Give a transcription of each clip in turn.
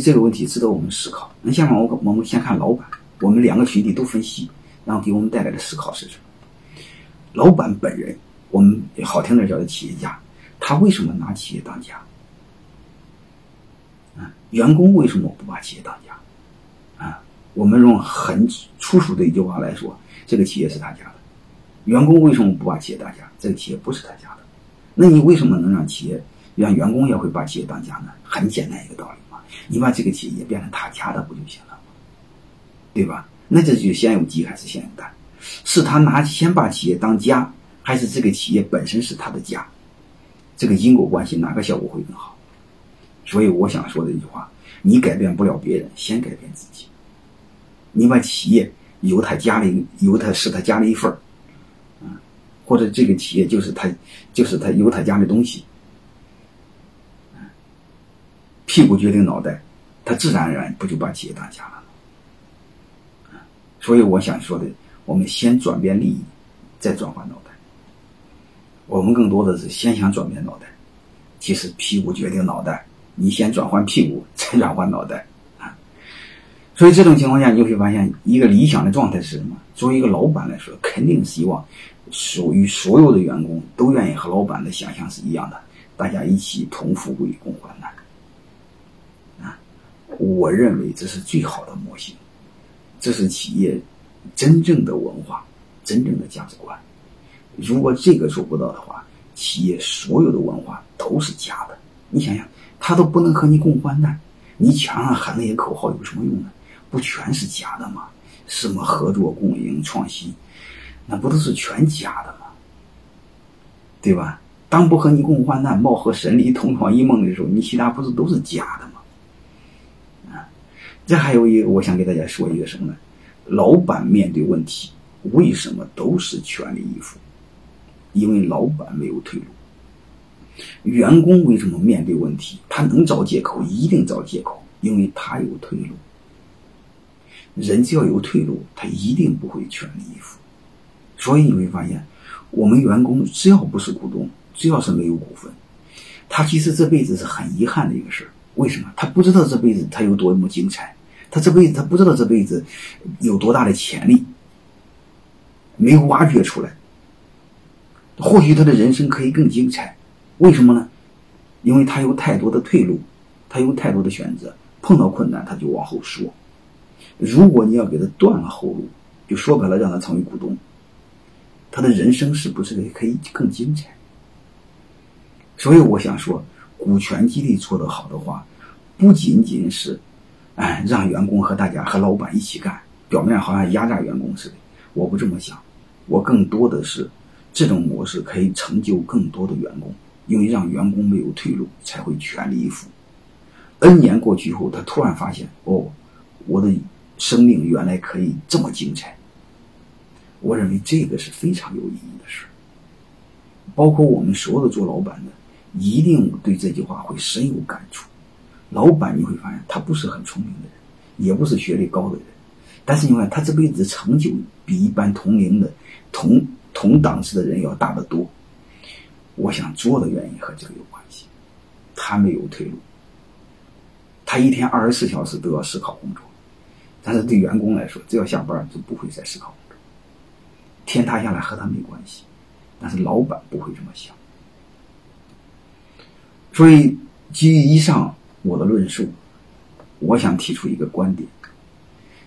这个问题值得我们思考。那下面我我们先看老板，我们两个群体都分析，然后给我们带来的思考是什么？老板本人，我们好听点叫做企业家，他为什么拿企业当家？啊，员工为什么不把企业当家？啊，我们用很粗俗的一句话来说，这个企业是他家的。员工为什么不把企业当家？这个企业不是他家的。那你为什么能让企业让员工也会把企业当家呢？很简单一个道理。你把这个企业变成他家的不就行了吗？对吧？那这就先有鸡还是先有蛋？是他拿先把企业当家，还是这个企业本身是他的家？这个因果关系哪个效果会更好？所以我想说的一句话：你改变不了别人，先改变自己。你把企业由他家里由他是他家的一份儿，嗯，或者这个企业就是他就是他由他家的东西。屁股决定脑袋，他自然而然不就把企业当家了吗？所以我想说的，我们先转变利益，再转换脑袋。我们更多的是先想转变脑袋，其实屁股决定脑袋，你先转换屁股，再转换脑袋啊。所以这种情况下，你会发现一个理想的状态是什么？作为一个老板来说，肯定希望属于所有的员工都愿意和老板的想象是一样的，大家一起同富贵，共患难。我认为这是最好的模型，这是企业真正的文化、真正的价值观。如果这个做不到的话，企业所有的文化都是假的。你想想，他都不能和你共患难，你墙上喊那些口号有什么用呢？不全是假的吗？什么合作、共赢、创新，那不都是全假的吗？对吧？当不和你共患难、貌合神离、同床异梦的时候，你其他不是都是假的吗？这还有一个，我想给大家说一个什么呢？老板面对问题，为什么都是全力以赴？因为老板没有退路。员工为什么面对问题，他能找借口，一定找借口，因为他有退路。人只要有退路，他一定不会全力以赴。所以你会发现，我们员工只要不是股东，只要是没有股份，他其实这辈子是很遗憾的一个事儿。为什么？他不知道这辈子他有多么精彩。他这辈子他不知道这辈子有多大的潜力，没有挖掘出来。或许他的人生可以更精彩，为什么呢？因为他有太多的退路，他有太多的选择，碰到困难他就往后缩。如果你要给他断了后路，就说白了让他成为股东，他的人生是不是可以更精彩？所以我想说，股权激励做得好的话，不仅仅是。哎，让员工和大家和老板一起干，表面好像压榨员工似的。我不这么想，我更多的是这种模式可以成就更多的员工，因为让员工没有退路，才会全力以赴。N 年过去以后，他突然发现，哦，我的生命原来可以这么精彩。我认为这个是非常有意义的事包括我们所有的做老板的，一定对这句话会深有感触。老板你会发现，他不是很聪明的人，也不是学历高的人，但是你看他这辈子成就比一般同龄的、同同档次的人要大得多。我想做的原因和这个有关系，他没有退路，他一天二十四小时都要思考工作，但是对员工来说，只要下班就不会再思考工作，天塌下来和他没关系，但是老板不会这么想，所以基于以上。我的论述，我想提出一个观点，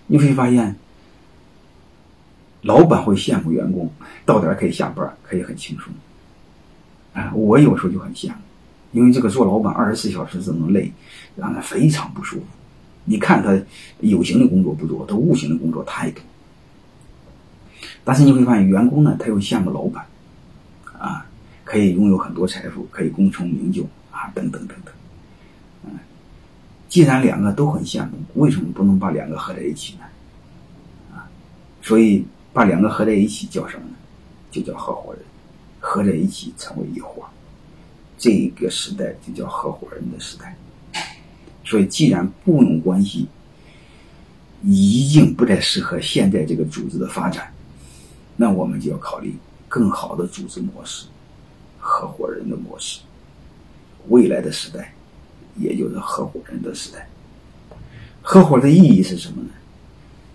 你会发现，老板会羡慕员工到点可以下班，可以很轻松。啊，我有时候就很羡慕，因为这个做老板二十四小时这么累，让人非常不舒服。你看他有形的工作不多，他无形的工作太多。但是你会发现，员工呢，他又羡慕老板，啊，可以拥有很多财富，可以功成名就啊，等等等等。既然两个都很羡慕，为什么不能把两个合在一起呢？啊，所以把两个合在一起叫什么呢？就叫合伙人，合在一起成为一伙。这个时代就叫合伙人的时代。所以，既然雇佣关系已经不再适合现在这个组织的发展，那我们就要考虑更好的组织模式——合伙人的模式。未来的时代。也就是合伙人时代。合伙的意义是什么呢？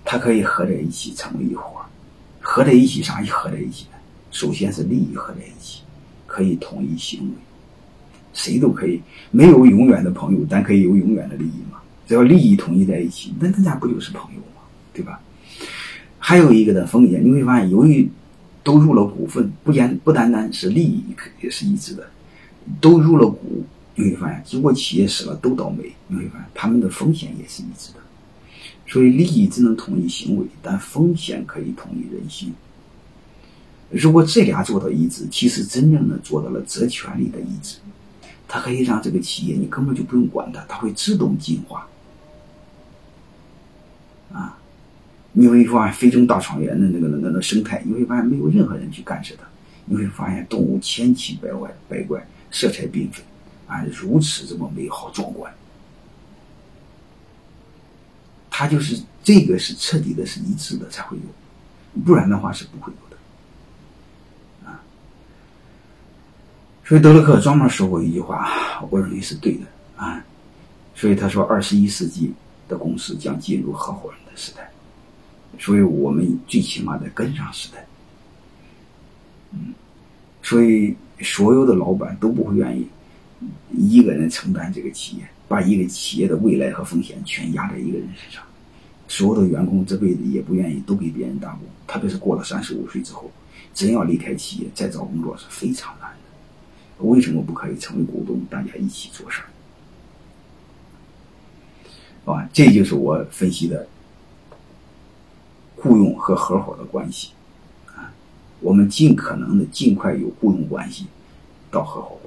它可以合在一起成为一伙，合在一起啥？合在一起呢？首先是利益合在一起，可以统一行为。谁都可以，没有永远的朋友，但可以有永远的利益嘛？只要利益统一在一起，那大家不就是朋友吗？对吧？还有一个的风险，你会发现，由于都入了股份，不单不单单是利益也是一致的，都入了股，你会发现，如果企业死了都倒霉，你会发现他们的风险也是一致的。所以利益只能统一行为，但风险可以统一人心。如果这俩做到一致，其实真正的做到了责权利的一致。它可以让这个企业，你根本就不用管它，它会自动进化。啊，你会发现非洲大草原的那个那个那生态，你会发现没有任何人去干涉它。你会发现动物千奇百怪，百怪色彩缤纷，啊，如此这么美好壮观。它就是这个是彻底的，是一致的才会有，不然的话是不会有的啊。所以德勒克专门说过一句话，我认为是对的啊。所以他说，二十一世纪的公司将进入合伙人的时代，所以我们最起码得跟上时代。嗯，所以所有的老板都不会愿意一个人承担这个企业，把一个企业的未来和风险全压在一个人身上。所有的员工这辈子也不愿意都给别人打工，特别是过了三十五岁之后，真要离开企业再找工作是非常难的。为什么不可以成为股东，大家一起做事儿？啊，这就是我分析的雇佣和合伙的关系啊。我们尽可能的尽快有雇佣关系到合伙。